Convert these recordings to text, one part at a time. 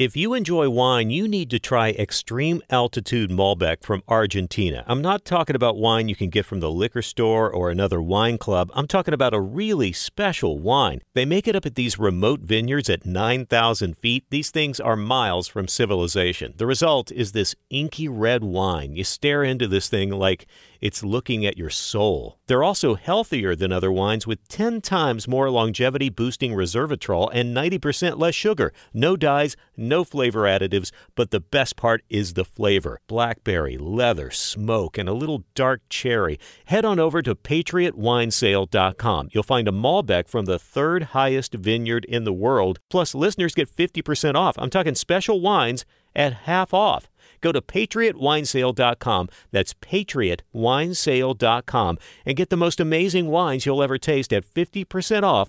If you enjoy wine, you need to try Extreme Altitude Malbec from Argentina. I'm not talking about wine you can get from the liquor store or another wine club. I'm talking about a really special wine. They make it up at these remote vineyards at 9,000 feet. These things are miles from civilization. The result is this inky red wine. You stare into this thing like it's looking at your soul. They're also healthier than other wines with 10 times more longevity boosting resveratrol and 90% less sugar. No dyes, no flavor additives, but the best part is the flavor. Blackberry, leather, smoke, and a little dark cherry. Head on over to patriotwinesale.com. You'll find a Malbec from the third highest vineyard in the world. Plus, listeners get 50% off. I'm talking special wines at half off. Go to patriotwinesale.com. That's patriotwinesale.com and get the most amazing wines you'll ever taste at 50% off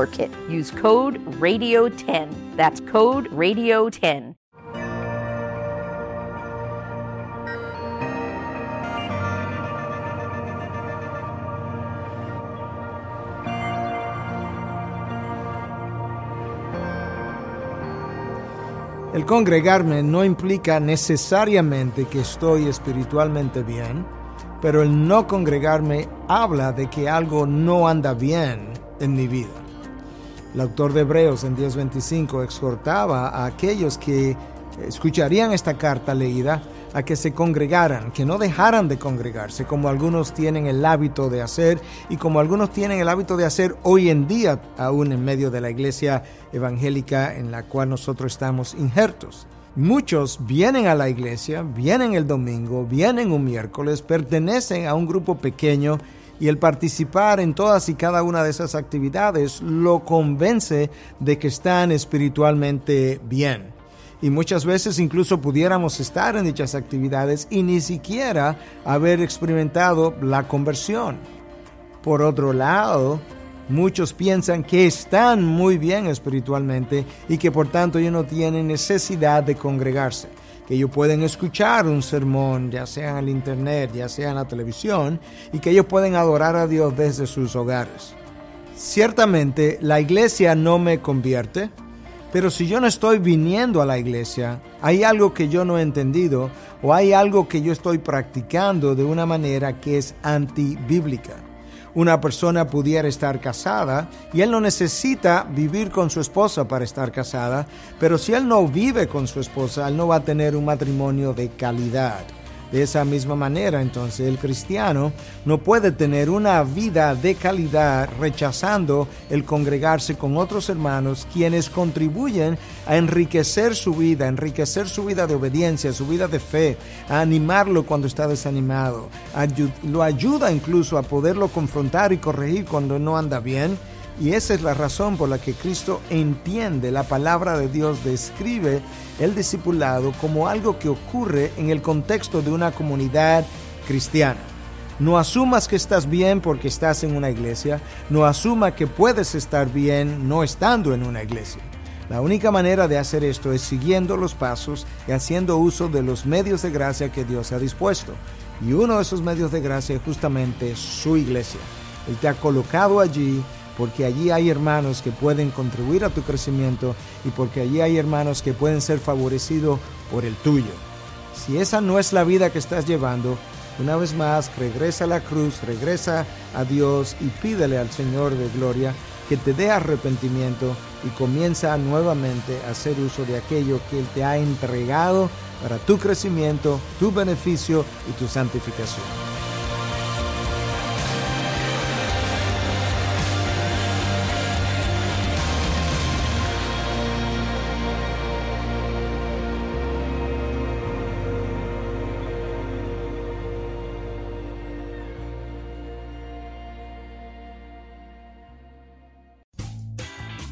kit. Use code RADIO10. That's code RADIO10. El congregarme no implica necesariamente que estoy espiritualmente bien, pero el no congregarme habla de que algo no anda bien en mi vida. El autor de Hebreos en 10:25 exhortaba a aquellos que escucharían esta carta leída a que se congregaran, que no dejaran de congregarse, como algunos tienen el hábito de hacer y como algunos tienen el hábito de hacer hoy en día, aún en medio de la iglesia evangélica en la cual nosotros estamos injertos. Muchos vienen a la iglesia, vienen el domingo, vienen un miércoles, pertenecen a un grupo pequeño y el participar en todas y cada una de esas actividades lo convence de que están espiritualmente bien. Y muchas veces incluso pudiéramos estar en dichas actividades y ni siquiera haber experimentado la conversión. Por otro lado, muchos piensan que están muy bien espiritualmente y que por tanto ellos no tienen necesidad de congregarse que ellos pueden escuchar un sermón, ya sea en el internet, ya sea en la televisión, y que ellos pueden adorar a Dios desde sus hogares. Ciertamente la iglesia no me convierte, pero si yo no estoy viniendo a la iglesia, hay algo que yo no he entendido o hay algo que yo estoy practicando de una manera que es antibíblica una persona pudiera estar casada y él no necesita vivir con su esposa para estar casada, pero si él no vive con su esposa, él no va a tener un matrimonio de calidad. De esa misma manera, entonces, el cristiano no puede tener una vida de calidad rechazando el congregarse con otros hermanos quienes contribuyen a enriquecer su vida, enriquecer su vida de obediencia, su vida de fe, a animarlo cuando está desanimado, lo ayuda incluso a poderlo confrontar y corregir cuando no anda bien y esa es la razón por la que Cristo entiende la palabra de Dios, describe el discipulado como algo que ocurre en el contexto de una comunidad cristiana. No asumas que estás bien porque estás en una iglesia, no asuma que puedes estar bien no estando en una iglesia. La única manera de hacer esto es siguiendo los pasos y haciendo uso de los medios de gracia que Dios ha dispuesto. Y uno de esos medios de gracia es justamente su iglesia. Él te ha colocado allí porque allí hay hermanos que pueden contribuir a tu crecimiento y porque allí hay hermanos que pueden ser favorecidos por el tuyo. Si esa no es la vida que estás llevando, una vez más regresa a la cruz, regresa a Dios y pídele al Señor de gloria que te dé arrepentimiento y comienza nuevamente a hacer uso de aquello que Él te ha entregado para tu crecimiento, tu beneficio y tu santificación.